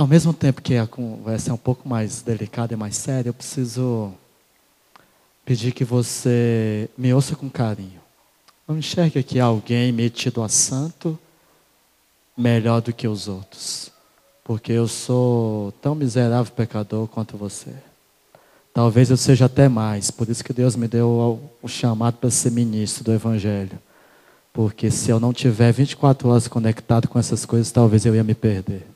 Ao mesmo tempo que a conversa é um pouco mais delicada e mais séria, eu preciso pedir que você me ouça com carinho. Não enxergue aqui alguém metido a santo melhor do que os outros. Porque eu sou tão miserável pecador quanto você. Talvez eu seja até mais. Por isso que Deus me deu o chamado para ser ministro do Evangelho. Porque se eu não tiver 24 horas conectado com essas coisas, talvez eu ia me perder.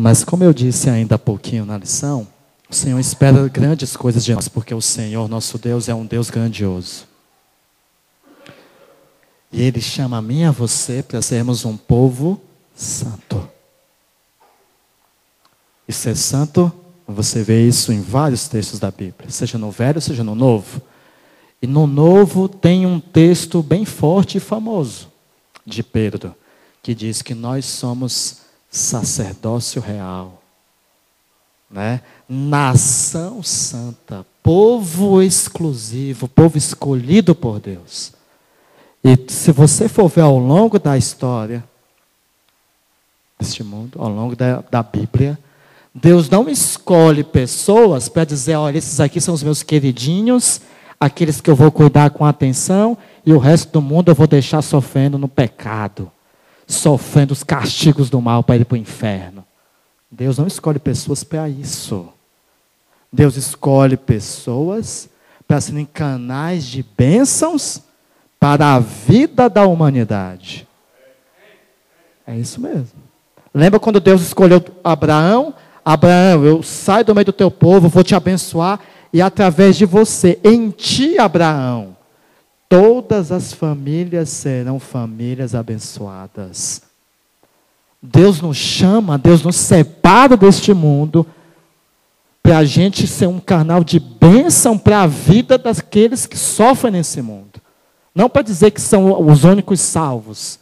Mas como eu disse ainda há pouquinho na lição, o Senhor espera grandes coisas de nós, porque o Senhor, nosso Deus, é um Deus grandioso. E Ele chama a mim e a você para sermos um povo santo. E ser santo, você vê isso em vários textos da Bíblia, seja no Velho, seja no Novo. E no Novo tem um texto bem forte e famoso de Pedro, que diz que nós somos sacerdócio real, né? nação santa, povo exclusivo, povo escolhido por Deus. E se você for ver ao longo da história deste mundo, ao longo da, da Bíblia, Deus não escolhe pessoas para dizer: olha, esses aqui são os meus queridinhos, aqueles que eu vou cuidar com atenção, e o resto do mundo eu vou deixar sofrendo no pecado sofrendo os castigos do mal para ir para o inferno. Deus não escolhe pessoas para isso. Deus escolhe pessoas para serem canais de bênçãos para a vida da humanidade. É isso mesmo. Lembra quando Deus escolheu Abraão? Abraão, eu saio do meio do teu povo, vou te abençoar, e através de você, em ti, Abraão, todas as famílias serão famílias abençoadas. Deus nos chama, Deus nos separa deste mundo para a gente ser um canal de bênção para a vida daqueles que sofrem nesse mundo. Não para dizer que são os únicos salvos.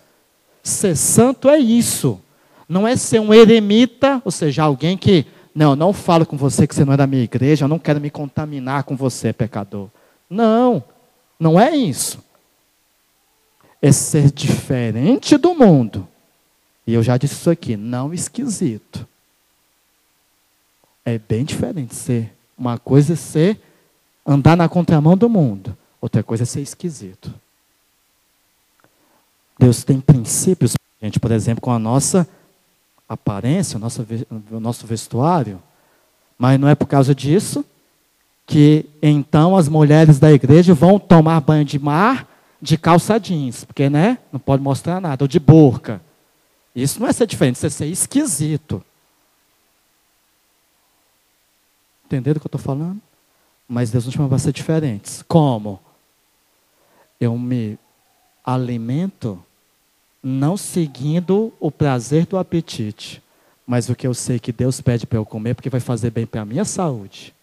Ser santo é isso. Não é ser um eremita, ou seja, alguém que, não, não falo com você que você não é da minha igreja, eu não quero me contaminar com você, pecador. Não. Não é isso. É ser diferente do mundo. E eu já disse isso aqui, não esquisito. É bem diferente ser. Uma coisa é ser andar na contramão do mundo, outra coisa é ser esquisito. Deus tem princípios, gente, por exemplo, com a nossa aparência, o nosso, o nosso vestuário, mas não é por causa disso que então as mulheres da igreja vão tomar banho de mar de calça jeans, porque né, não pode mostrar nada, ou de burca. Isso não é ser diferente, isso é ser esquisito. Entenderam o que eu estou falando? Mas Deus nos chama para ser diferentes. Como? Eu me alimento não seguindo o prazer do apetite, mas o que eu sei que Deus pede para eu comer, porque vai fazer bem para a minha saúde.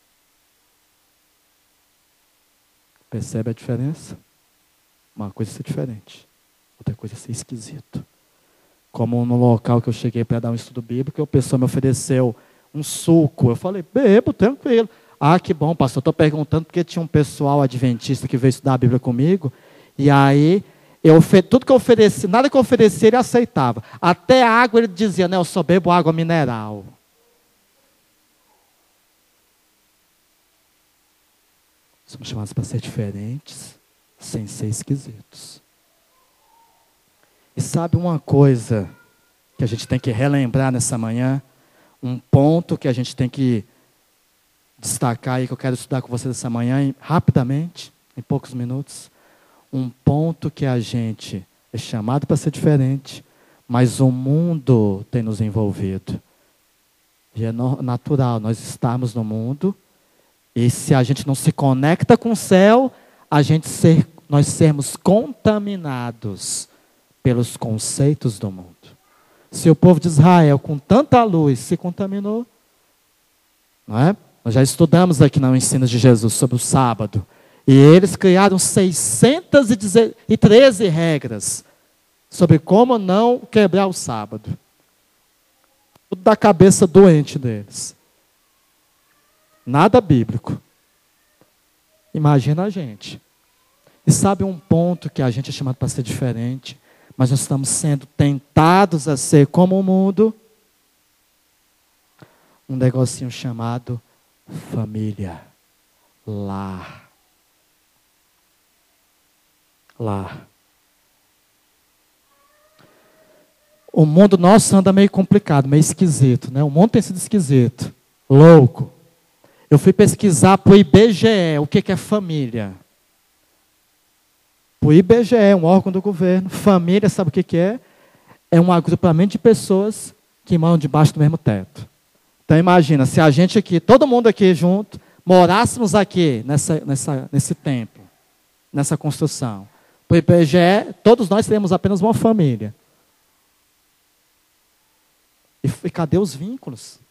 Percebe a diferença? Uma coisa é ser diferente, outra coisa é ser esquisito. Como no local que eu cheguei para dar um estudo bíblico, a pessoa me ofereceu um suco. Eu falei, bebo, tranquilo. Ah, que bom, pastor. Estou perguntando porque tinha um pessoal adventista que veio estudar a Bíblia comigo. E aí, eu, tudo que eu ofereci, nada que eu ofereci, ele aceitava. Até água ele dizia, né, eu só bebo água mineral. Somos chamados para ser diferentes, sem ser esquisitos. E sabe uma coisa que a gente tem que relembrar nessa manhã? Um ponto que a gente tem que destacar e que eu quero estudar com você nessa manhã, rapidamente, em poucos minutos. Um ponto que a gente é chamado para ser diferente, mas o mundo tem nos envolvido. E é natural nós estarmos no mundo e se a gente não se conecta com o céu, a gente ser, nós sermos contaminados pelos conceitos do mundo. Se o povo de Israel, com tanta luz, se contaminou, não é? Nós já estudamos aqui no ensino de Jesus sobre o sábado. E eles criaram 613 regras sobre como não quebrar o sábado. Tudo da cabeça doente deles. Nada bíblico. Imagina a gente. E sabe um ponto que a gente é chamado para ser diferente, mas nós estamos sendo tentados a ser como o mundo? um negocinho chamado família, lar. Lar. O mundo nosso anda meio complicado, meio esquisito, né? O mundo tem sido esquisito, louco. Eu fui pesquisar para o IBGE o que, que é família. O IBGE é um órgão do governo. Família, sabe o que, que é? É um agrupamento de pessoas que moram debaixo do mesmo teto. Então imagina, se a gente aqui, todo mundo aqui junto, morássemos aqui nessa, nessa, nesse templo, nessa construção. Para o IBGE, todos nós teríamos apenas uma família. E, e cadê os vínculos?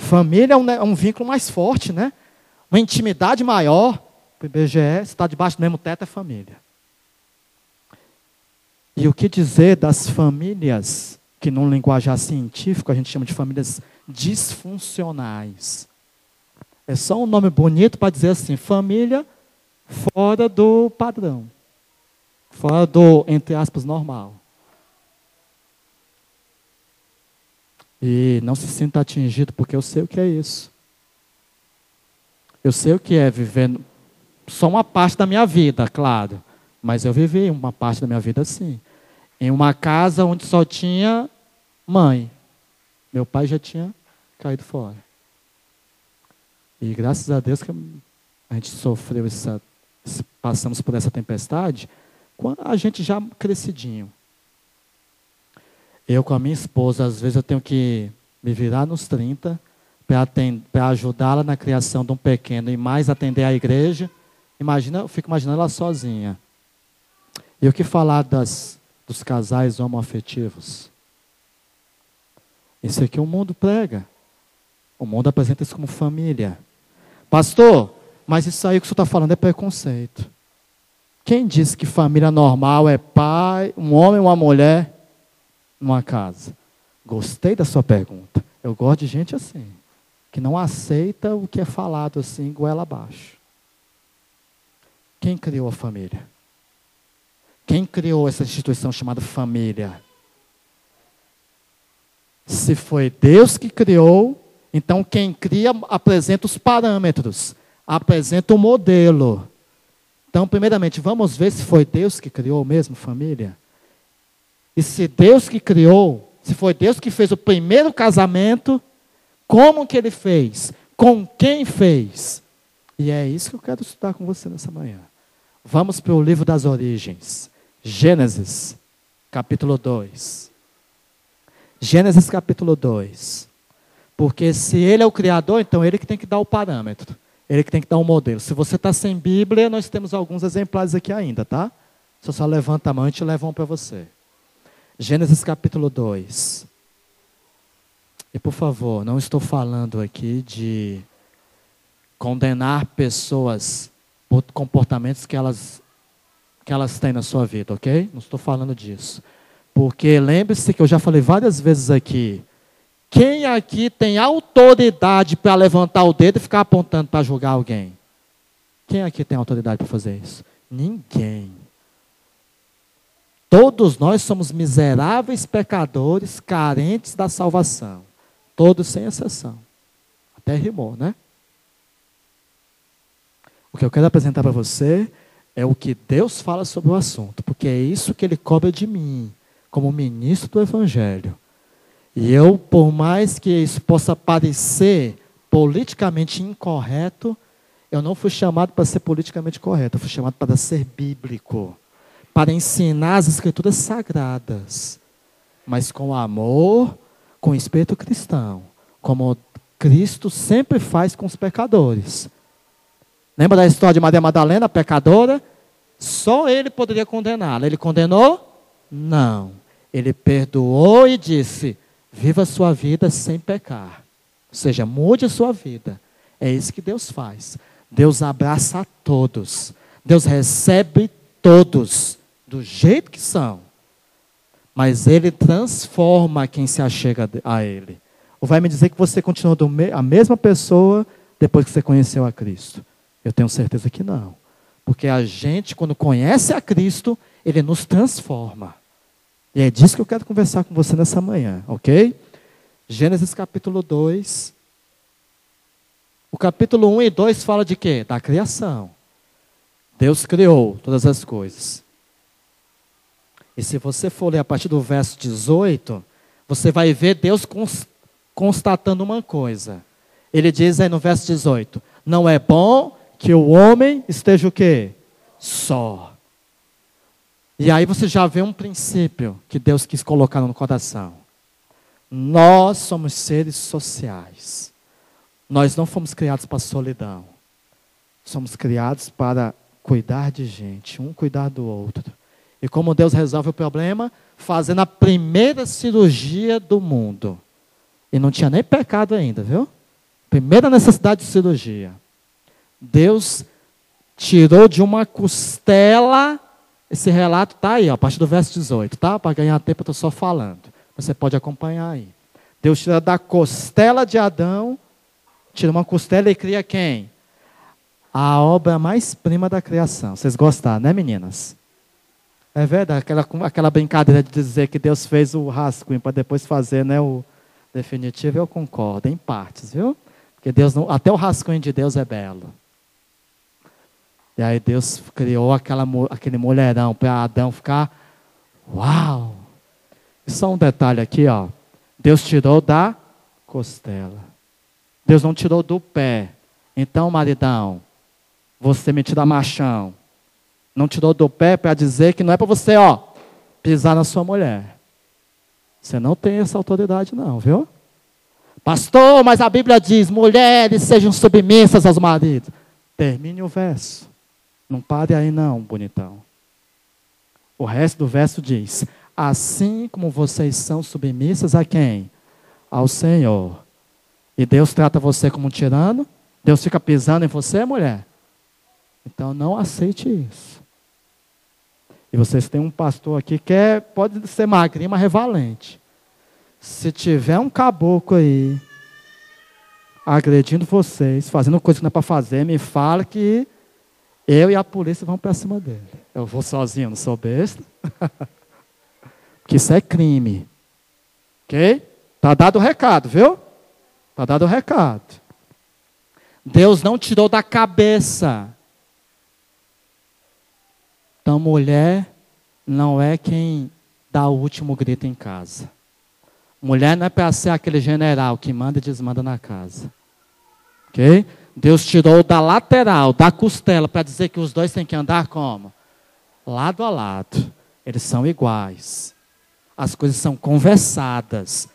Família é um, é um, vínculo mais forte, né? Uma intimidade maior. O IBGE, se está debaixo do mesmo teto, é família. E o que dizer das famílias, que num linguajar científico a gente chama de famílias disfuncionais? É só um nome bonito para dizer assim, família fora do padrão. Fora do, entre aspas, normal. E não se sinta atingido, porque eu sei o que é isso. Eu sei o que é viver só uma parte da minha vida, claro. Mas eu vivi uma parte da minha vida assim. Em uma casa onde só tinha mãe. Meu pai já tinha caído fora. E graças a Deus que a gente sofreu essa. Passamos por essa tempestade, a gente já crescidinho. Eu com a minha esposa, às vezes eu tenho que me virar nos 30 para ajudá-la na criação de um pequeno e mais atender a igreja. Imagina, eu fico imaginando ela sozinha. E o que falar das, dos casais homoafetivos? Isso aqui o mundo prega. O mundo apresenta isso como família. Pastor, mas isso aí que o senhor está falando é preconceito. Quem disse que família normal é pai, um homem uma mulher numa casa? Gostei da sua pergunta. Eu gosto de gente assim, que não aceita o que é falado assim, goela abaixo. Quem criou a família? Quem criou essa instituição chamada família? Se foi Deus que criou, então quem cria apresenta os parâmetros, apresenta o modelo. Então, primeiramente, vamos ver se foi Deus que criou mesmo família. E se Deus que criou, se foi Deus que fez o primeiro casamento, como que ele fez? Com quem fez? E é isso que eu quero estudar com você nessa manhã. Vamos para o livro das origens. Gênesis, capítulo 2. Gênesis, capítulo 2. Porque se ele é o criador, então ele que tem que dar o parâmetro. Ele que tem que dar um modelo. Se você está sem Bíblia, nós temos alguns exemplares aqui ainda, tá? Você só levanta a mão e te levam para você. Gênesis capítulo 2. E por favor, não estou falando aqui de condenar pessoas por comportamentos que elas, que elas têm na sua vida, ok? Não estou falando disso. Porque lembre-se que eu já falei várias vezes aqui. Quem aqui tem autoridade para levantar o dedo e ficar apontando para julgar alguém? Quem aqui tem autoridade para fazer isso? Ninguém. Todos nós somos miseráveis pecadores, carentes da salvação. Todos sem exceção. Até rimou, né? O que eu quero apresentar para você é o que Deus fala sobre o assunto, porque é isso que Ele cobra de mim, como ministro do Evangelho. E eu, por mais que isso possa parecer politicamente incorreto, eu não fui chamado para ser politicamente correto, eu fui chamado para ser bíblico para ensinar as escrituras sagradas, mas com amor, com espírito cristão, como Cristo sempre faz com os pecadores. Lembra da história de Maria Madalena, pecadora? Só ele poderia condená-la. Ele condenou? Não. Ele perdoou e disse: Viva a sua vida sem pecar. Ou seja, mude a sua vida. É isso que Deus faz. Deus abraça a todos. Deus recebe todos do jeito que são, mas ele transforma quem se achega a ele. Ou vai me dizer que você continua a mesma pessoa depois que você conheceu a Cristo? Eu tenho certeza que não. Porque a gente, quando conhece a Cristo, ele nos transforma. E é disso que eu quero conversar com você nessa manhã, ok? Gênesis capítulo 2, O capítulo 1 e 2 fala de quê? Da criação. Deus criou todas as coisas. E se você for ler a partir do verso 18, você vai ver Deus constatando uma coisa. Ele diz aí no verso 18: Não é bom que o homem esteja o quê? Só. E aí você já vê um princípio que Deus quis colocar no coração. Nós somos seres sociais. Nós não fomos criados para solidão. Somos criados para cuidar de gente, um cuidar do outro. E como Deus resolve o problema? Fazendo a primeira cirurgia do mundo. E não tinha nem pecado ainda, viu? Primeira necessidade de cirurgia. Deus tirou de uma costela esse relato está aí, ó, a partir do verso 18, tá? Para ganhar tempo, eu estou só falando. Você pode acompanhar aí. Deus tira da costela de Adão, tira uma costela e cria quem? A obra mais prima da criação. Vocês gostaram, né, meninas? É verdade, aquela, aquela brincadeira de dizer que Deus fez o rascunho para depois fazer né, o definitivo, eu concordo, em partes, viu? Porque Deus não, até o rascunho de Deus é belo. E aí Deus criou aquela, aquele mulherão para Adão ficar, uau! E só um detalhe aqui, ó. Deus tirou da costela. Deus não tirou do pé. Então, maridão, você me tira machão. Não tirou do pé para dizer que não é para você, ó, pisar na sua mulher. Você não tem essa autoridade, não, viu? Pastor, mas a Bíblia diz: mulheres sejam submissas aos maridos. Termine o verso. Não pare aí não, bonitão. O resto do verso diz: Assim como vocês são submissas a quem? Ao Senhor. E Deus trata você como um tirano? Deus fica pisando em você, mulher? Então não aceite isso. E vocês têm um pastor aqui que é, pode ser magrinho, mas revalente. Se tiver um caboclo aí agredindo vocês, fazendo coisa que não é para fazer, me fala que eu e a polícia vamos para cima dele. Eu vou sozinho, não sou besta. Porque isso é crime. Ok? Está dado o recado, viu? Está dado o recado. Deus não tirou da cabeça. Então, mulher não é quem dá o último grito em casa. Mulher não é para ser aquele general que manda e desmanda na casa. Ok? Deus tirou da lateral, da costela, para dizer que os dois têm que andar como? Lado a lado. Eles são iguais. As coisas são conversadas.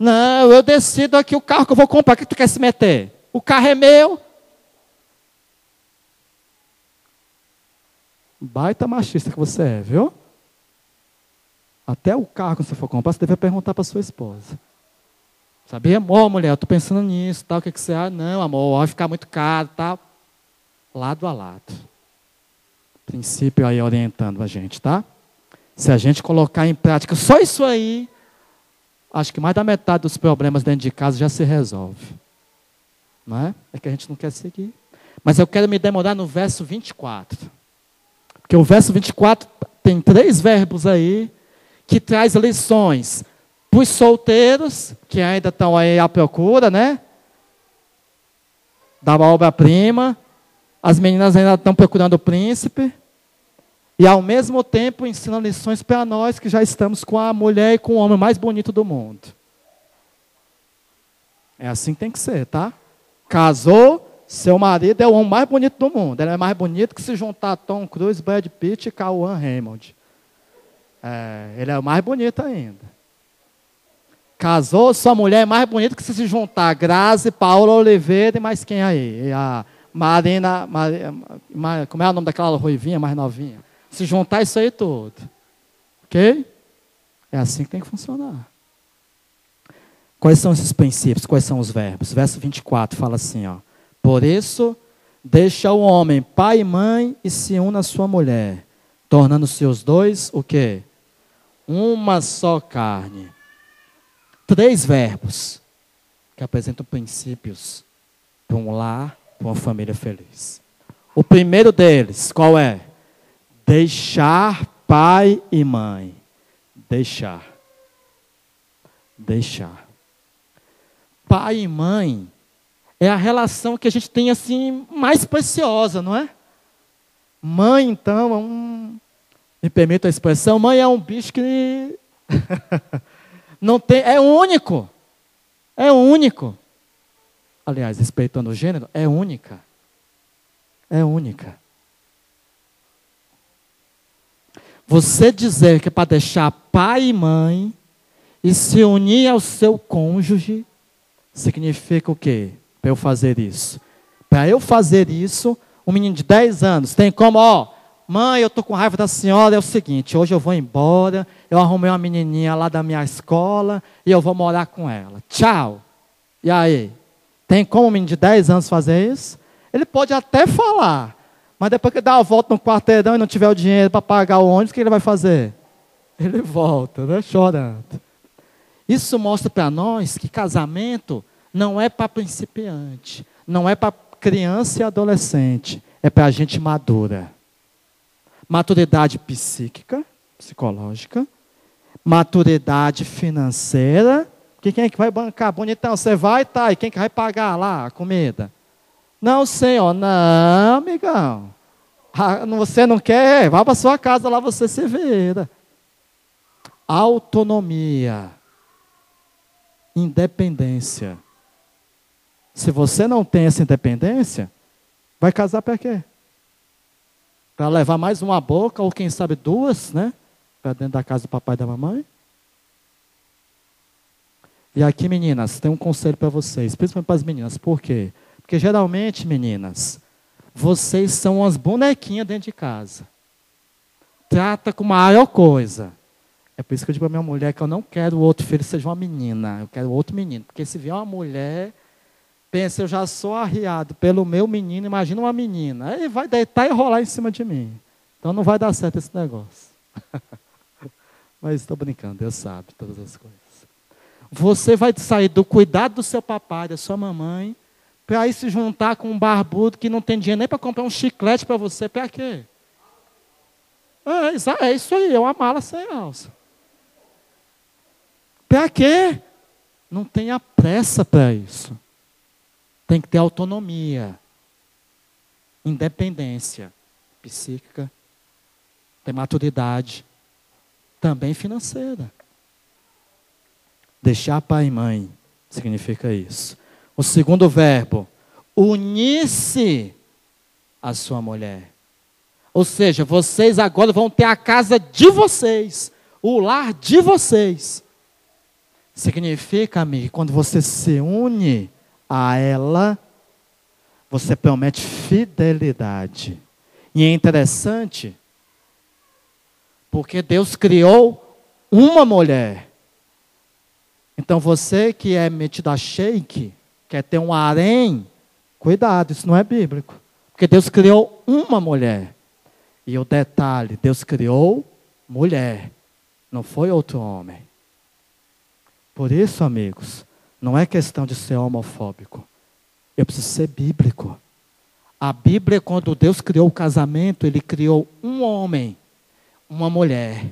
Não, eu decido aqui o carro que eu vou comprar. O que tu quer se meter? O carro é meu. Baita machista que você é, viu? Até o carro que você for comprar, você deve perguntar para sua esposa. Sabia? Amor, mulher, eu estou pensando nisso, tal, o que, que você acha? Não, amor, vai ficar muito caro, tal. Lado a lado. Princípio aí orientando a gente, tá? Se a gente colocar em prática só isso aí, acho que mais da metade dos problemas dentro de casa já se resolve. Não é? É que a gente não quer seguir. Mas eu quero me demorar no verso 24. Porque o verso 24 tem três verbos aí que traz lições para os solteiros, que ainda estão aí à procura, né? Da obra-prima. As meninas ainda estão procurando o príncipe. E ao mesmo tempo ensina lições para nós que já estamos com a mulher e com o homem mais bonito do mundo. É assim que tem que ser, tá? Casou, seu marido é o homem mais bonito do mundo. Ele é mais bonito que se juntar Tom Cruise, Brad Pitt e Cauã Raymond. É, ele é o mais bonito ainda. Casou, sua mulher é mais bonita que se juntar Grazi, Paula Oliveira e mais quem aí? A Marina, Mar, como é o nome daquela ruivinha mais novinha? Se juntar isso aí tudo. Ok? É assim que tem que funcionar. Quais são esses princípios? Quais são os verbos? Verso 24 fala assim, ó. Por isso, deixa o homem pai e mãe e se une à sua mulher, tornando-se os dois o quê? Uma só carne três verbos que apresentam princípios para um lar, para uma família feliz. O primeiro deles, qual é? Deixar pai e mãe. Deixar. Deixar. Pai e mãe é a relação que a gente tem assim mais preciosa, não é? Mãe, então, é um, me permita a expressão, mãe é um bicho que não tem, é único. É único. Aliás, respeitando o gênero, é única. É única. Você dizer que é para deixar pai e mãe e se unir ao seu cônjuge, significa o quê? Para eu fazer isso. Para eu fazer isso, um menino de 10 anos tem como, ó, mãe, eu estou com raiva da senhora, é o seguinte, hoje eu vou embora, eu arrumei uma menininha lá da minha escola e eu vou morar com ela. Tchau. E aí? Tem como um menino de 10 anos fazer isso? Ele pode até falar, mas depois que dá a volta no quarteirão e não tiver o dinheiro para pagar o ônibus, o que ele vai fazer? Ele volta, né? chorando. Isso mostra para nós que casamento não é para principiante, não é para criança e adolescente, é para gente madura. Maturidade psíquica, psicológica, maturidade financeira. Quem é que vai bancar? Bonitão, você vai, tá, e quem que vai pagar lá a comida? Não, senhor, não, amigão. Ah, você não quer? Vá para sua casa lá, você se vira. Autonomia. Independência. Se você não tem essa independência, vai casar para quê? Para levar mais uma boca, ou quem sabe duas, né? Para dentro da casa do papai e da mamãe? E aqui, meninas, tem um conselho para vocês, principalmente para as meninas. Por quê? Porque geralmente, meninas, vocês são umas bonequinhas dentro de casa. Trata com a maior coisa. É por isso que eu digo para minha mulher que eu não quero outro filho seja uma menina. Eu quero outro menino. Porque se vier uma mulher, pensa, eu já sou arriado pelo meu menino, imagina uma menina. Aí vai deitar e rolar em cima de mim. Então não vai dar certo esse negócio. Mas estou brincando, Deus sabe todas as coisas. Você vai sair do cuidado do seu papai, da sua mamãe, para ir se juntar com um barbudo que não tem dinheiro nem para comprar um chiclete para você, para quê? É, é isso aí, é uma mala sem alça. Para quê? Não tenha pressa para isso. Tem que ter autonomia, independência psíquica, ter maturidade, também financeira. Deixar pai e mãe significa isso. O segundo verbo, unir-se à sua mulher. Ou seja, vocês agora vão ter a casa de vocês, o lar de vocês. Significa, amigo, quando você se une a ela, você promete fidelidade. E é interessante, porque Deus criou uma mulher. Então você que é metido a shake, quer ter um harém, cuidado, isso não é bíblico. Porque Deus criou uma mulher. E o detalhe, Deus criou mulher, não foi outro homem. Por isso, amigos, não é questão de ser homofóbico. Eu preciso ser bíblico. A Bíblia, quando Deus criou o casamento, Ele criou um homem, uma mulher.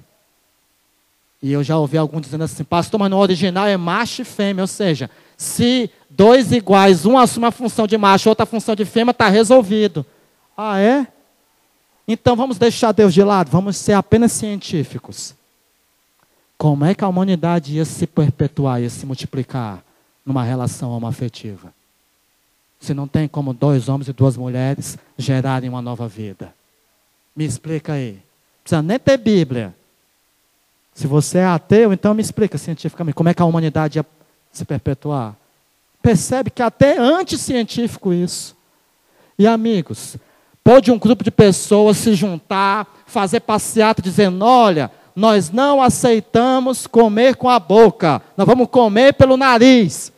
E eu já ouvi alguns dizendo assim, pastor, mas no original é macho e fêmea, ou seja, se dois iguais, um assume a função de macho, outra a função de fêmea, está resolvido. Ah, é? Então vamos deixar Deus de lado, vamos ser apenas científicos. Como é que a humanidade ia se perpetuar, ia se multiplicar numa relação homoafetiva? Se não tem como dois homens e duas mulheres gerarem uma nova vida. Me explica aí. Não precisa nem ter Bíblia. Se você é ateu, então me explica cientificamente como é que a humanidade ia se perpetuar. Percebe que até é anticientífico isso. E amigos, pode um grupo de pessoas se juntar, fazer passeata dizendo: olha, nós não aceitamos comer com a boca, nós vamos comer pelo nariz.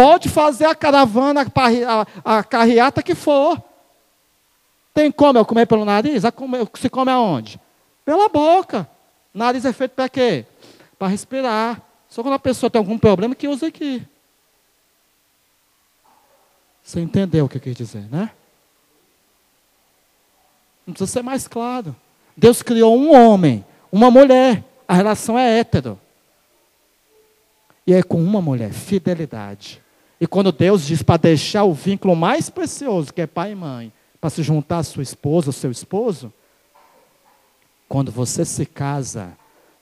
Pode fazer a caravana, a, a carreata que for. Tem como eu comer pelo nariz? Se come aonde? Pela boca. Nariz é feito para quê? Para respirar. Só quando a pessoa tem algum problema que usa aqui. Você entendeu o que eu quis dizer, né? Não precisa ser mais claro. Deus criou um homem, uma mulher. A relação é hétero. E é com uma mulher, fidelidade. E quando Deus diz para deixar o vínculo mais precioso, que é pai e mãe, para se juntar à sua esposa, ao seu esposo, quando você se casa,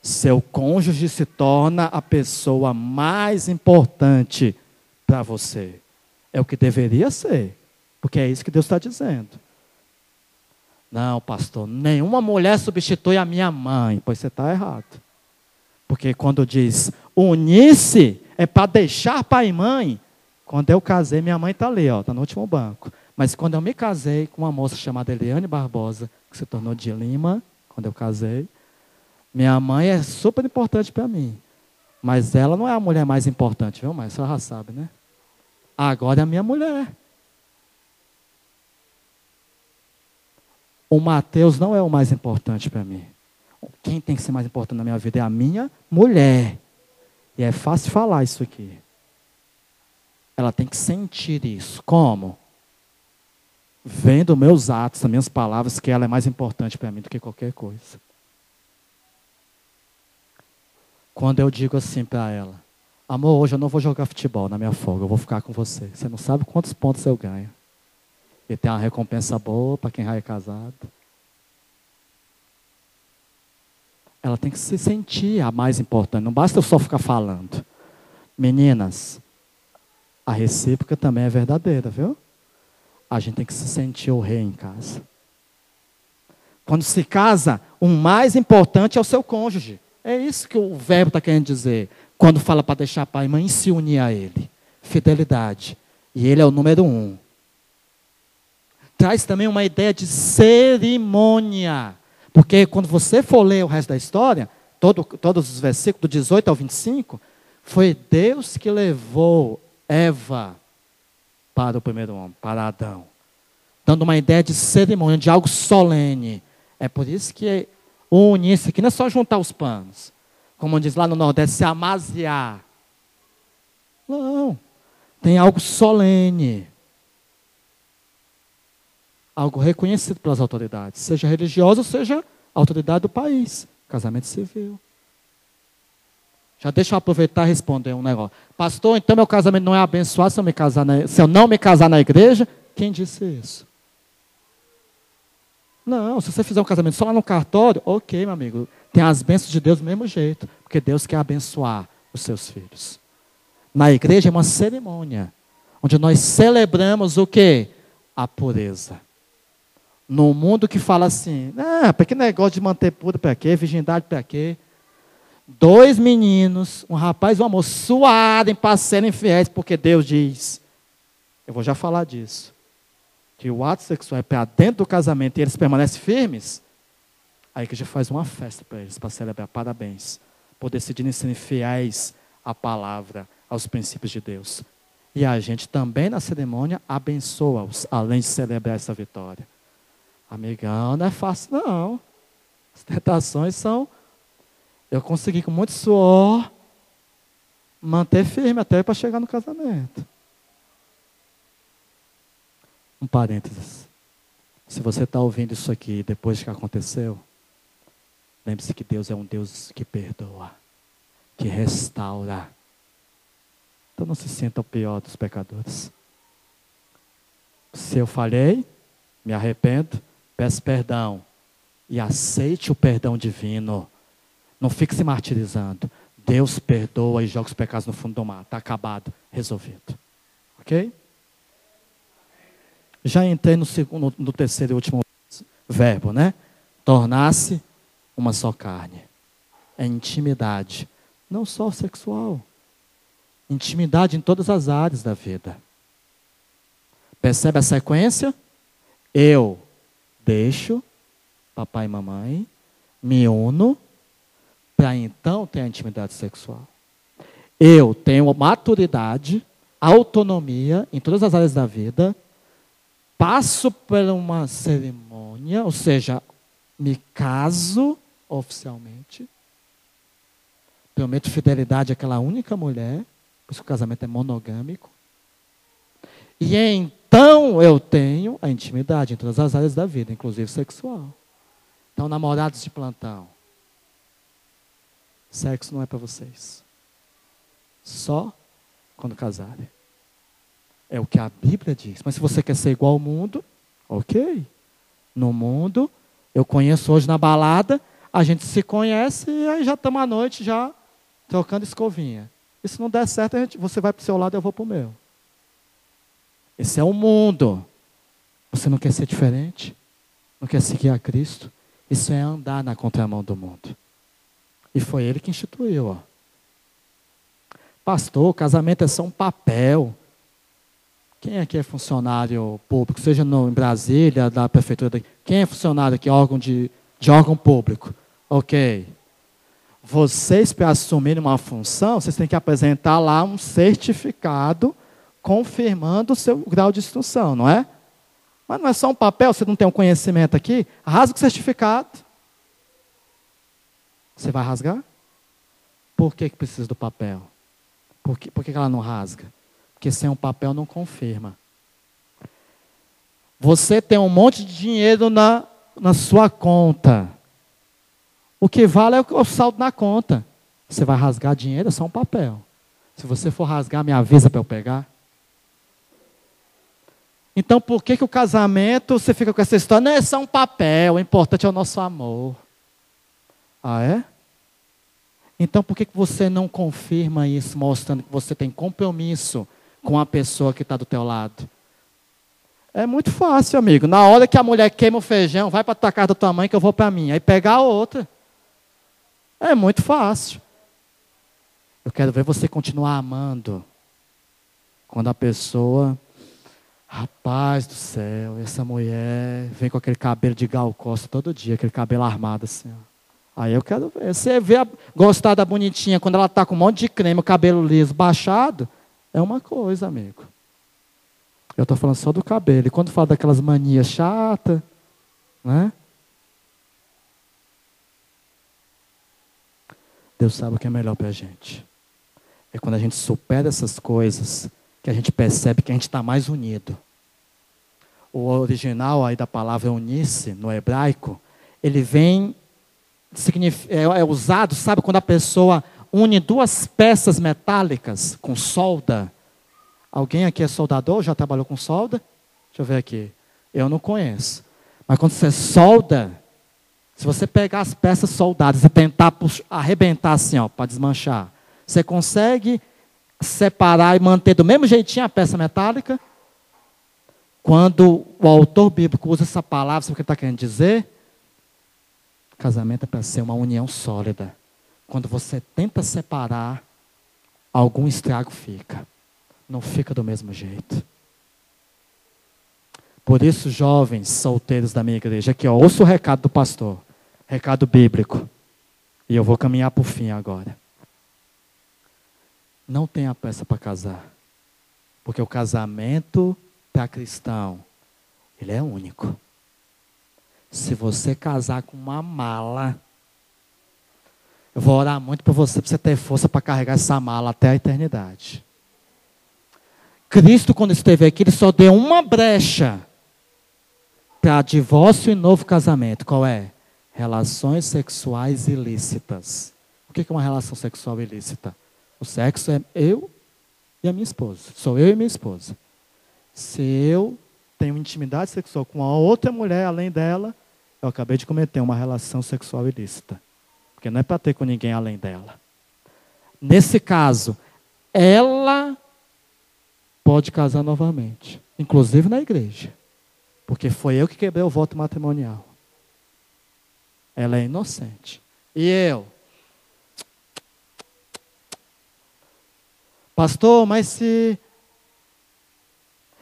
seu cônjuge se torna a pessoa mais importante para você. É o que deveria ser, porque é isso que Deus está dizendo. Não, pastor, nenhuma mulher substitui a minha mãe, pois você está errado. Porque quando diz unir-se é para deixar pai e mãe. Quando eu casei, minha mãe está ali, está no último banco. Mas quando eu me casei com uma moça chamada Eliane Barbosa, que se tornou de Lima, quando eu casei, minha mãe é super importante para mim. Mas ela não é a mulher mais importante, viu, mas você já sabe, né? Agora é a minha mulher. O Mateus não é o mais importante para mim. Quem tem que ser mais importante na minha vida é a minha mulher. E é fácil falar isso aqui. Ela tem que sentir isso. Como? Vendo meus atos, as minhas palavras, que ela é mais importante para mim do que qualquer coisa. Quando eu digo assim para ela, amor, hoje eu não vou jogar futebol na minha folga, eu vou ficar com você. Você não sabe quantos pontos eu ganho. E tem uma recompensa boa para quem já é casado. Ela tem que se sentir a mais importante. Não basta eu só ficar falando. Meninas, a recíproca também é verdadeira, viu? A gente tem que se sentir o rei em casa. Quando se casa, o mais importante é o seu cônjuge. É isso que o verbo está querendo dizer. Quando fala para deixar pai e mãe se unir a ele. Fidelidade. E ele é o número um traz também uma ideia de cerimônia. Porque quando você for ler o resto da história, todo, todos os versículos, do 18 ao 25, foi Deus que levou Eva para o primeiro homem, para Adão. Dando uma ideia de cerimônia, de algo solene. É por isso que une isso aqui não é só juntar os panos. Como diz lá no Nordeste, se amaziar. Não. Tem algo solene algo reconhecido pelas autoridades, seja religiosa ou seja autoridade do país, casamento civil. Já deixa eu aproveitar e responder um negócio. Pastor, então meu casamento não é abençoado se eu, me casar na, se eu não me casar na igreja? Quem disse isso? Não, se você fizer um casamento só lá no cartório, ok, meu amigo. Tem as bênçãos de Deus do mesmo jeito, porque Deus quer abençoar os seus filhos. Na igreja é uma cerimônia, onde nós celebramos o que? A pureza. No mundo que fala assim, ah, para que negócio de manter pura para quê? Virgindade para quê? Dois meninos, um rapaz e uma moça, suarem para serem fiéis, porque Deus diz. Eu vou já falar disso. Que o ato sexual é para dentro do casamento e eles permanecem firmes. Aí que já faz uma festa para eles, para celebrar parabéns. Por decidirem serem fiéis à palavra, aos princípios de Deus. E a gente também na cerimônia abençoa-os, além de celebrar essa vitória. Amigão, não é fácil não. As tentações são. Eu consegui com muito suor manter firme até para chegar no casamento. Um parênteses. Se você está ouvindo isso aqui depois que aconteceu, lembre-se que Deus é um Deus que perdoa, que restaura. Então não se sinta o pior dos pecadores. Se eu falhei, me arrependo, Peça perdão e aceite o perdão divino. Não fique se martirizando. Deus perdoa e joga os pecados no fundo do mar. Está acabado, resolvido. Ok? Já entrei no, segundo, no terceiro e último verbo, né? Tornar-se uma só carne. É intimidade. Não só sexual. Intimidade em todas as áreas da vida. Percebe a sequência? Eu deixo papai e mamãe, me uno, para então ter a intimidade sexual. Eu tenho maturidade, autonomia em todas as áreas da vida, passo por uma cerimônia, ou seja, me caso oficialmente, prometo fidelidade àquela única mulher, por isso o casamento é monogâmico. E então eu tenho a intimidade em todas as áreas da vida, inclusive sexual. Então, namorados de plantão. Sexo não é para vocês. Só quando casarem. É o que a Bíblia diz. Mas se você quer ser igual ao mundo, ok. No mundo, eu conheço hoje na balada, a gente se conhece e aí já estamos à noite já trocando escovinha. E se não der certo, gente, você vai para o seu lado e eu vou para o meu. Esse é o mundo. Você não quer ser diferente? Não quer seguir a Cristo? Isso é andar na contramão do mundo. E foi ele que instituiu. Ó. Pastor, casamento é só um papel. Quem aqui é funcionário público, seja no, em Brasília, da prefeitura? Quem é funcionário aqui, órgão de, de órgão público? Ok. Vocês, para assumirem uma função, vocês têm que apresentar lá um certificado confirmando o seu grau de instrução, não é? Mas não é só um papel, você não tem um conhecimento aqui, rasga o certificado. Você vai rasgar? Por que, que precisa do papel? Por que, por que ela não rasga? Porque sem um papel não confirma. Você tem um monte de dinheiro na, na sua conta. O que vale é o saldo na conta. Você vai rasgar dinheiro, é só um papel. Se você for rasgar, me avisa para eu pegar. Então, por que, que o casamento, você fica com essa história? Não é só um papel, o importante é o nosso amor. Ah, é? Então, por que, você não confirma isso, mostrando que você tem compromisso com a pessoa que está do teu lado? É muito fácil, amigo. Na hora que a mulher queima o feijão, vai para a casa da tua mãe que eu vou para mim. Aí pegar a outra. É muito fácil. Eu quero ver você continuar amando. Quando a pessoa Rapaz do céu, essa mulher vem com aquele cabelo de Gal Costa todo dia, aquele cabelo armado assim. Ó. Aí eu quero ver. Você vê a, gostar da bonitinha quando ela está com um monte de creme, o cabelo liso, baixado, é uma coisa, amigo. Eu estou falando só do cabelo. E quando fala daquelas manias chatas, né? Deus sabe o que é melhor para a gente. É quando a gente supera essas coisas que a gente percebe que a gente está mais unido. O original aí da palavra unir-se, no hebraico, ele vem, é, é usado, sabe, quando a pessoa une duas peças metálicas com solda. Alguém aqui é soldador? Já trabalhou com solda? Deixa eu ver aqui. Eu não conheço. Mas quando você solda, se você pegar as peças soldadas e tentar arrebentar assim, ó, para desmanchar, você consegue separar e manter do mesmo jeitinho a peça metálica? Quando o autor bíblico usa essa palavra, sabe o que ele está querendo dizer? Casamento é para ser uma união sólida. Quando você tenta separar, algum estrago fica. Não fica do mesmo jeito. Por isso, jovens solteiros da minha igreja, aqui, ó, ouça o recado do pastor. Recado bíblico. E eu vou caminhar para o fim agora não tenha pressa para casar. Porque o casamento para cristão, ele é único. Se você casar com uma mala, eu vou orar muito por você, para você ter força para carregar essa mala até a eternidade. Cristo, quando esteve aqui, ele só deu uma brecha para divórcio e novo casamento. Qual é? Relações sexuais ilícitas. O que é uma relação sexual ilícita? O sexo é eu e a minha esposa. Sou eu e minha esposa. Se eu tenho intimidade sexual com a outra mulher além dela, eu acabei de cometer uma relação sexual ilícita. Porque não é para ter com ninguém além dela. Nesse caso, ela pode casar novamente, inclusive na igreja. Porque foi eu que quebrei o voto matrimonial. Ela é inocente. E eu Pastor, mas se.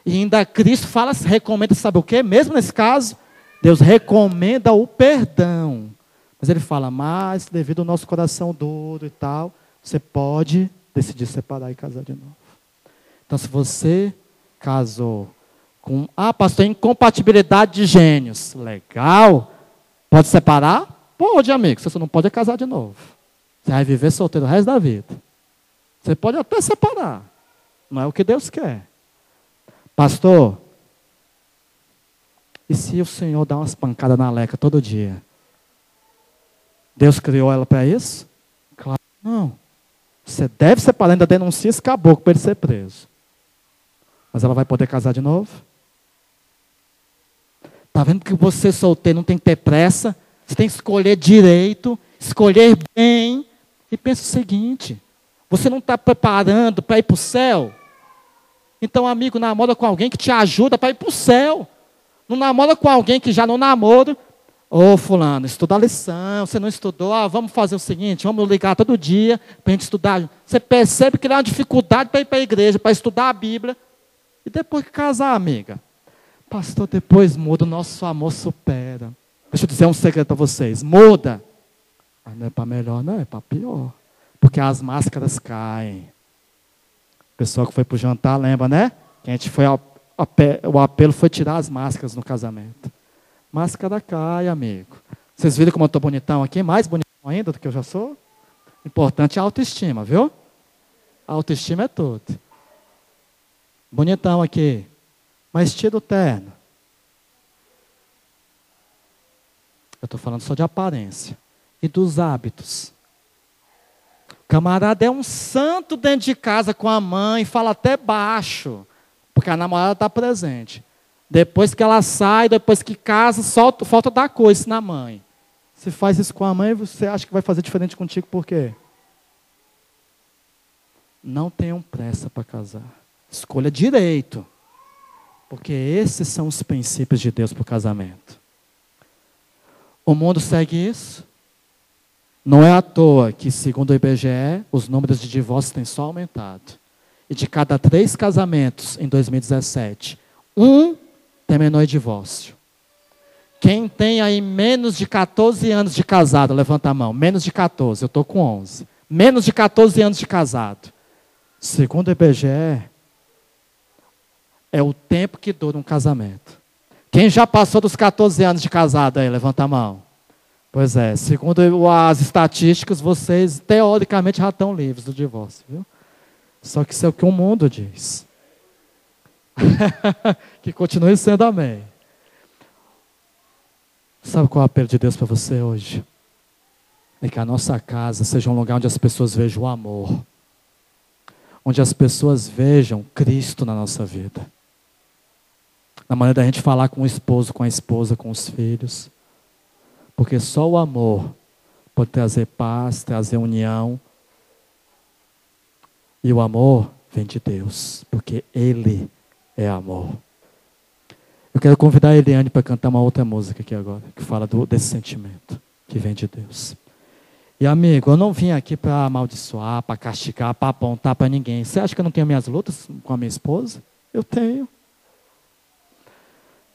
E ainda Cristo fala, recomenda, sabe o quê? Mesmo nesse caso, Deus recomenda o perdão. Mas ele fala, mas devido ao nosso coração duro e tal, você pode decidir separar e casar de novo. Então, se você casou com, ah, pastor, incompatibilidade de gênios, legal, pode separar? Pode, amigo, você só não pode casar de novo. Você vai viver solteiro o resto da vida. Você pode até separar. Não é o que Deus quer. Pastor, e se o Senhor dá umas pancadas na leca todo dia? Deus criou ela para isso? Claro não. Você deve separar, ainda denuncia esse caboclo para ele ser preso. Mas ela vai poder casar de novo? Está vendo que você solteiro não tem que ter pressa? Você tem que escolher direito, escolher bem. E pensa o seguinte: você não está preparando para ir para o céu? Então, amigo, namora com alguém que te ajuda para ir para o céu. Não namora com alguém que já não namora. Ô, oh, fulano, estuda a lição, você não estudou, ah, vamos fazer o seguinte, vamos ligar todo dia para a gente estudar. Você percebe que dá uma dificuldade para ir para a igreja, para estudar a Bíblia. E depois que casar, amiga, Pastor, depois muda, o nosso amor supera. Deixa eu dizer um segredo para vocês: muda. Mas não é para melhor, não, é para pior. Porque as máscaras caem. Pessoal que foi para o jantar, lembra, né? Que a gente foi o apelo foi tirar as máscaras no casamento. Máscara cai, amigo. Vocês viram como eu estou bonitão aqui? Mais bonitão ainda do que eu já sou? Importante é a autoestima, viu? A autoestima é tudo. Bonitão aqui. Mas tira o terno. Eu estou falando só de aparência. E dos hábitos. Camarada é um santo dentro de casa com a mãe, fala até baixo, porque a namorada está presente. Depois que ela sai, depois que casa, só falta dar coisa na mãe. Se faz isso com a mãe, você acha que vai fazer diferente contigo por quê? Não tenham pressa para casar. Escolha direito. Porque esses são os princípios de Deus para o casamento. O mundo segue isso. Não é à toa que, segundo o IBGE, os números de divórcios têm só aumentado. E de cada três casamentos em 2017, um terminou em divórcio. Quem tem aí menos de 14 anos de casado, levanta a mão. Menos de 14, eu estou com 11. Menos de 14 anos de casado. Segundo o IBGE, é o tempo que dura um casamento. Quem já passou dos 14 anos de casado aí, levanta a mão. Pois é, segundo as estatísticas, vocês teoricamente já estão livres do divórcio, viu? Só que isso é o que o mundo diz. que continue sendo amém. Sabe qual é o apelo de Deus para você hoje? É que a nossa casa seja um lugar onde as pessoas vejam o amor. Onde as pessoas vejam Cristo na nossa vida na maneira da gente falar com o esposo, com a esposa, com os filhos. Porque só o amor pode trazer paz, trazer união. E o amor vem de Deus, porque Ele é amor. Eu quero convidar a Eliane para cantar uma outra música aqui agora, que fala do, desse sentimento que vem de Deus. E amigo, eu não vim aqui para amaldiçoar, para castigar, para apontar para ninguém. Você acha que eu não tenho minhas lutas com a minha esposa? Eu tenho.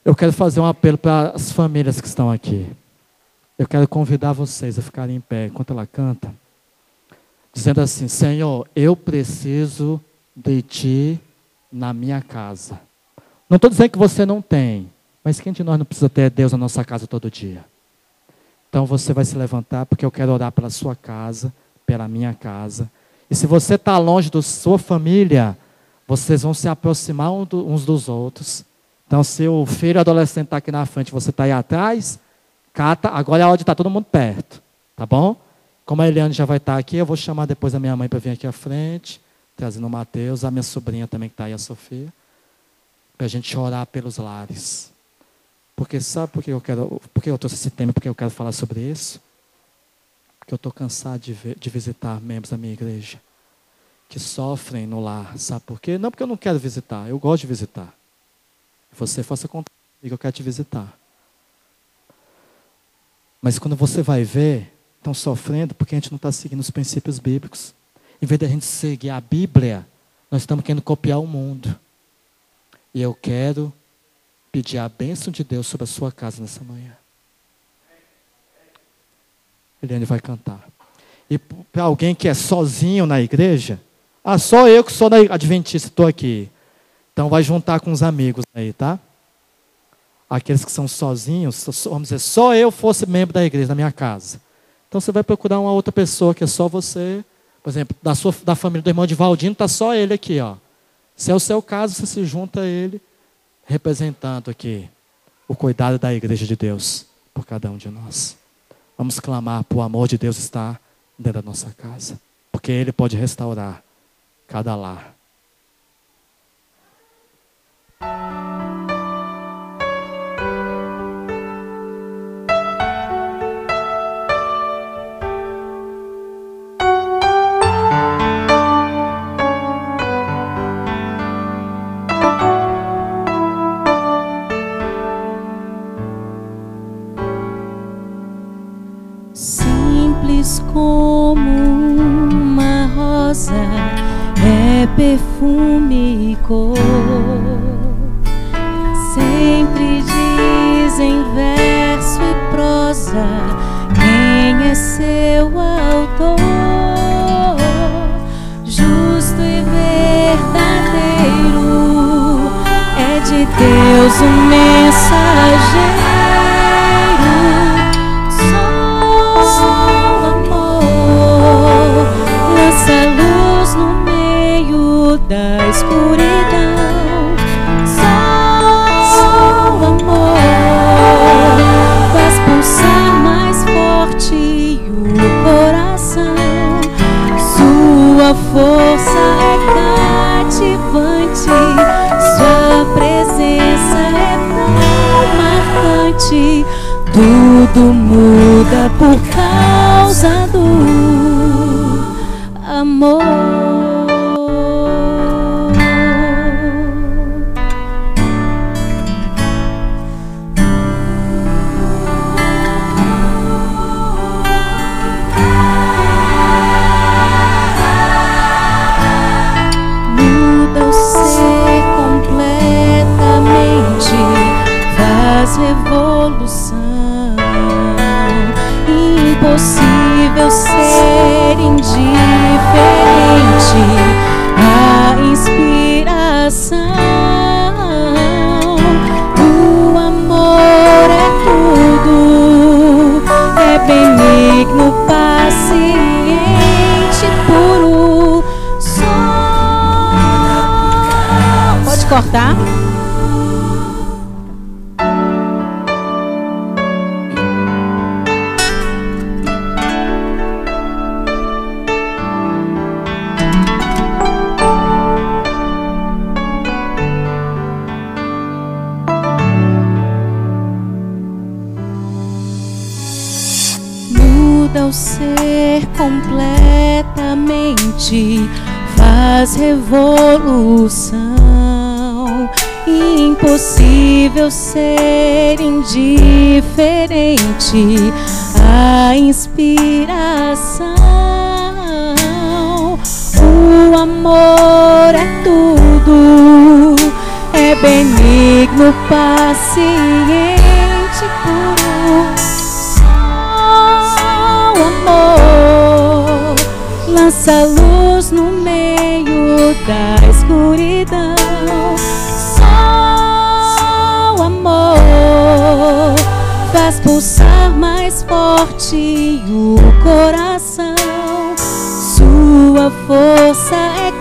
Eu quero fazer um apelo para as famílias que estão aqui. Eu quero convidar vocês a ficarem em pé enquanto ela canta, dizendo assim: Senhor, eu preciso de ti na minha casa. Não estou dizendo que você não tem, mas quem de nós não precisa ter Deus na nossa casa todo dia? Então você vai se levantar, porque eu quero orar pela sua casa, pela minha casa. E se você está longe da sua família, vocês vão se aproximar uns dos outros então, se o filho adolescente está aqui na frente, você está aí atrás, cata, agora é a hora de estar todo mundo perto. Tá bom? Como a Eliane já vai estar aqui, eu vou chamar depois a minha mãe para vir aqui à frente, trazendo o Mateus, a minha sobrinha também que está aí, a Sofia, para a gente orar pelos lares. Porque sabe por que eu quero, por eu trouxe esse tema, porque eu quero falar sobre isso? Porque eu estou cansado de, ver, de visitar membros da minha igreja que sofrem no lar. Sabe por quê? Não porque eu não quero visitar, eu gosto de visitar. Você faça contato comigo, eu quero te visitar. Mas quando você vai ver, estão sofrendo porque a gente não está seguindo os princípios bíblicos. Em vez de a gente seguir a Bíblia, nós estamos querendo copiar o mundo. E eu quero pedir a bênção de Deus sobre a sua casa nessa manhã. Eliane vai cantar. E para alguém que é sozinho na igreja, ah, só eu que sou da adventista, estou aqui. Então vai juntar com os amigos aí, tá? Aqueles que são sozinhos, vamos dizer, só eu fosse membro da igreja, da minha casa. Então você vai procurar uma outra pessoa que é só você. Por exemplo, da, sua, da família do irmão de Valdino, está só ele aqui, ó. Se é o seu caso, você se junta a ele, representando aqui o cuidado da igreja de Deus por cada um de nós. Vamos clamar por amor de Deus estar dentro da nossa casa. Porque Ele pode restaurar cada lar. Causa do amor. muda ser completamente, faz revolução. Impossível ser indiferente à inspiração. O amor é tudo, é benigno, paciente, puro. Só Pode cortar? Faz revolução. Impossível ser indiferente à inspiração. O amor é tudo, é benigno, paciente, puro. Só o amor lança luz da escuridão. Só o amor faz pulsar mais forte o coração. Sua força é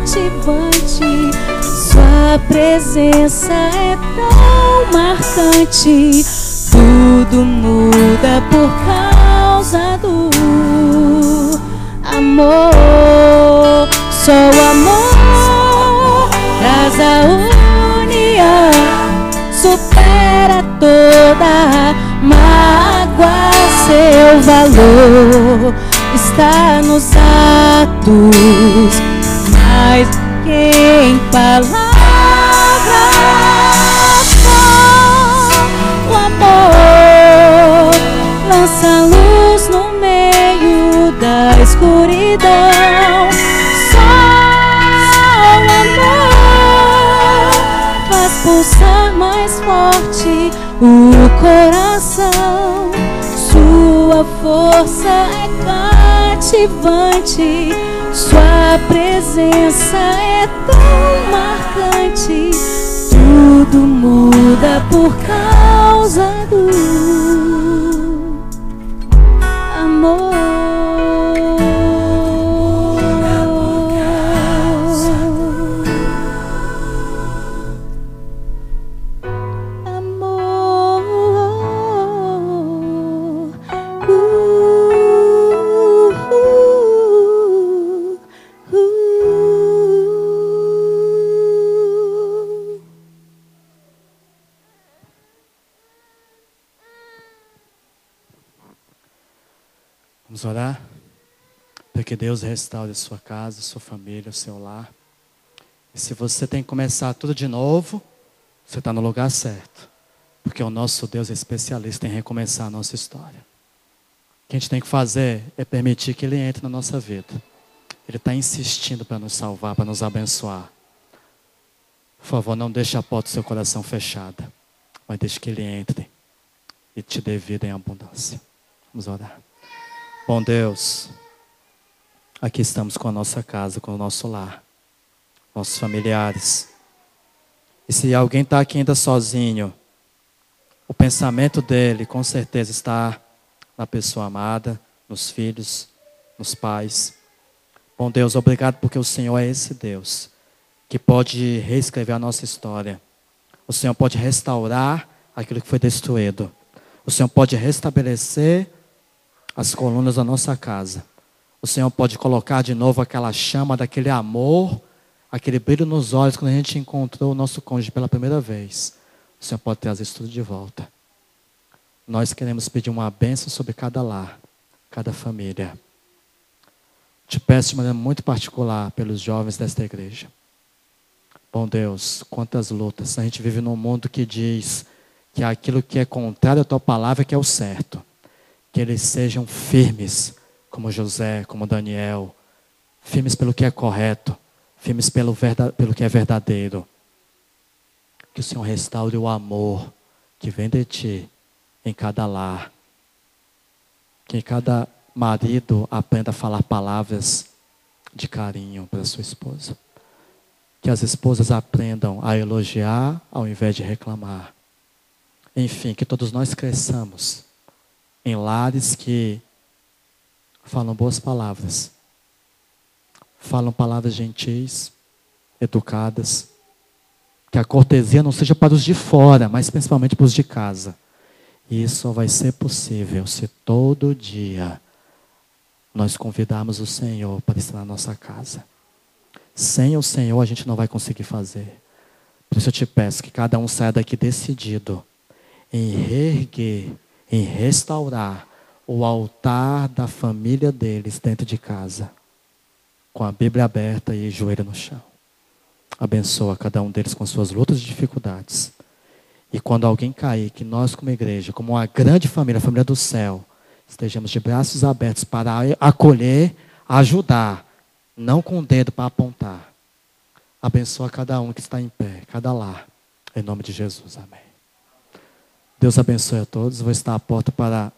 cativante, sua presença é tão marcante. Tudo muda por causa do amor. Só o amor traz a união, supera toda mágoa. Seu valor está nos atos, mais que em palavras. Força é cativante, sua presença é tão marcante. Tudo muda por causa do Deus restaure a sua casa, a sua família, o seu lar. E se você tem que começar tudo de novo, você está no lugar certo. Porque o nosso Deus é especialista em recomeçar a nossa história. O que a gente tem que fazer é permitir que Ele entre na nossa vida. Ele está insistindo para nos salvar, para nos abençoar. Por favor, não deixe a porta do seu coração fechada, mas deixe que Ele entre e te dê vida em abundância. Vamos orar. Bom Deus, aqui estamos com a nossa casa, com o nosso lar, nossos familiares. E se alguém está aqui ainda sozinho, o pensamento dele com certeza está na pessoa amada, nos filhos, nos pais. Bom Deus, obrigado porque o Senhor é esse Deus que pode reescrever a nossa história. O Senhor pode restaurar aquilo que foi destruído. O Senhor pode restabelecer as colunas da nossa casa. O Senhor pode colocar de novo aquela chama daquele amor, aquele brilho nos olhos quando a gente encontrou o nosso cônjuge pela primeira vez. O Senhor pode trazer isso tudo de volta. Nós queremos pedir uma bênção sobre cada lar, cada família. Te peço de maneira muito particular pelos jovens desta igreja. Bom Deus, quantas lutas. A gente vive num mundo que diz que aquilo que é contrário à tua palavra que é o certo. Que eles sejam firmes, como José, como Daniel. Firmes pelo que é correto. Firmes pelo, pelo que é verdadeiro. Que o Senhor restaure o amor que vem de ti em cada lar. Que cada marido aprenda a falar palavras de carinho para sua esposa. Que as esposas aprendam a elogiar ao invés de reclamar. Enfim, que todos nós cresçamos em lares que falam boas palavras, falam palavras gentis, educadas, que a cortesia não seja para os de fora, mas principalmente para os de casa. E isso só vai ser possível se todo dia nós convidarmos o Senhor para estar na nossa casa. Sem o Senhor a gente não vai conseguir fazer. Por isso eu te peço que cada um saia daqui decidido em reerguer, em restaurar o altar da família deles dentro de casa, com a Bíblia aberta e joelho no chão. Abençoa cada um deles com suas lutas e dificuldades. E quando alguém cair, que nós, como igreja, como uma grande família, a família do céu, estejamos de braços abertos para acolher, ajudar, não com o dedo para apontar. Abençoa cada um que está em pé, cada lar. Em nome de Jesus, amém. Deus abençoe a todos. Vou estar à porta para